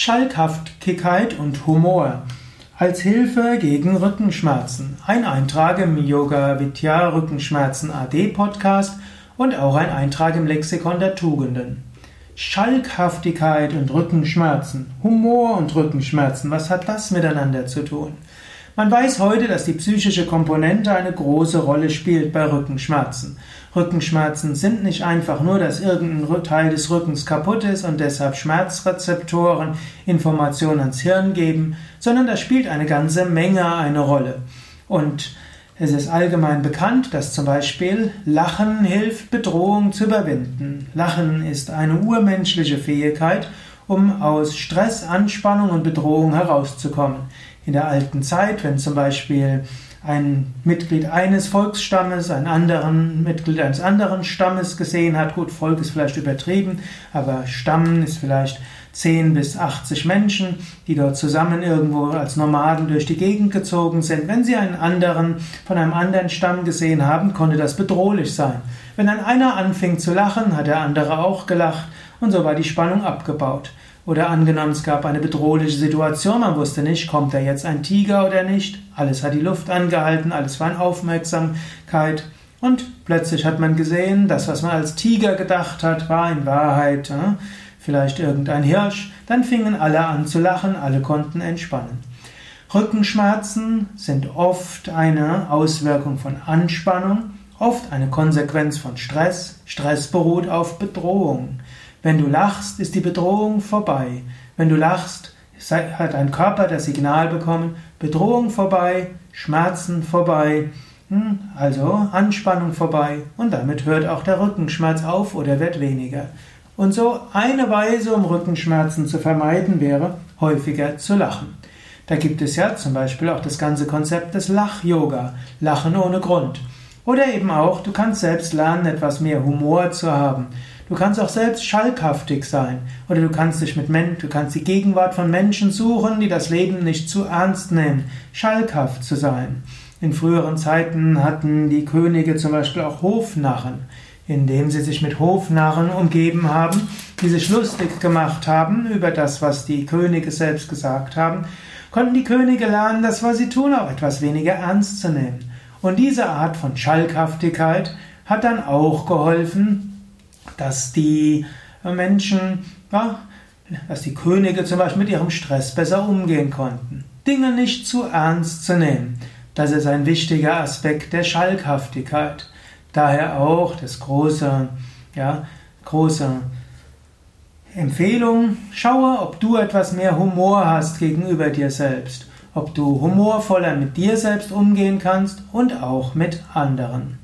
Schalkhaftigkeit und Humor als Hilfe gegen Rückenschmerzen. Ein Eintrag im Yoga Vidya Rückenschmerzen AD Podcast und auch ein Eintrag im Lexikon der Tugenden. Schalkhaftigkeit und Rückenschmerzen, Humor und Rückenschmerzen, was hat das miteinander zu tun? Man weiß heute, dass die psychische Komponente eine große Rolle spielt bei Rückenschmerzen. Rückenschmerzen sind nicht einfach nur, dass irgendein Teil des Rückens kaputt ist und deshalb Schmerzrezeptoren Informationen ans Hirn geben, sondern da spielt eine ganze Menge eine Rolle. Und es ist allgemein bekannt, dass zum Beispiel Lachen hilft, Bedrohung zu überwinden. Lachen ist eine urmenschliche Fähigkeit, um aus Stress, Anspannung und Bedrohung herauszukommen in der alten Zeit, wenn zum Beispiel ein Mitglied eines Volksstammes ein anderen Mitglied eines anderen Stammes gesehen hat. Gut, Volk ist vielleicht übertrieben, aber Stamm ist vielleicht 10 bis 80 Menschen, die dort zusammen irgendwo als Nomaden durch die Gegend gezogen sind. Wenn sie einen anderen von einem anderen Stamm gesehen haben, konnte das bedrohlich sein. Wenn dann einer anfing zu lachen, hat der andere auch gelacht und so war die Spannung abgebaut. Oder angenommen, es gab eine bedrohliche Situation, man wusste nicht, kommt da jetzt ein Tiger oder nicht. Alles hat die Luft angehalten, alles war in Aufmerksamkeit. Und plötzlich hat man gesehen, das, was man als Tiger gedacht hat, war in Wahrheit äh, vielleicht irgendein Hirsch. Dann fingen alle an zu lachen, alle konnten entspannen. Rückenschmerzen sind oft eine Auswirkung von Anspannung, oft eine Konsequenz von Stress. Stress beruht auf Bedrohung. Wenn du lachst, ist die Bedrohung vorbei. Wenn du lachst, hat dein Körper das Signal bekommen, Bedrohung vorbei, Schmerzen vorbei, hm, also Anspannung vorbei und damit hört auch der Rückenschmerz auf oder wird weniger. Und so eine Weise, um Rückenschmerzen zu vermeiden, wäre häufiger zu lachen. Da gibt es ja zum Beispiel auch das ganze Konzept des Lach-Yoga, Lachen ohne Grund. Oder eben auch, du kannst selbst lernen, etwas mehr Humor zu haben. Du kannst auch selbst schalkhaftig sein. Oder du kannst dich mit Menschen, du kannst die Gegenwart von Menschen suchen, die das Leben nicht zu ernst nehmen. Schalkhaft zu sein. In früheren Zeiten hatten die Könige zum Beispiel auch Hofnarren, indem sie sich mit Hofnarren umgeben haben, die sich lustig gemacht haben über das, was die Könige selbst gesagt haben, konnten die Könige lernen, das, was sie tun, auch etwas weniger ernst zu nehmen. Und diese Art von Schalkhaftigkeit hat dann auch geholfen, dass die Menschen, ja, dass die Könige zum Beispiel mit ihrem Stress besser umgehen konnten. Dinge nicht zu ernst zu nehmen. Das ist ein wichtiger Aspekt der Schalkhaftigkeit. Daher auch das große, ja, große Empfehlung, schaue, ob du etwas mehr Humor hast gegenüber dir selbst, ob du humorvoller mit dir selbst umgehen kannst und auch mit anderen.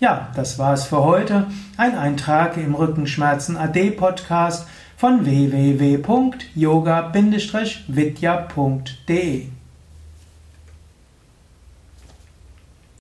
Ja, das war's für heute. Ein Eintrag im Rückenschmerzen AD Podcast von www.yoga-vidya.de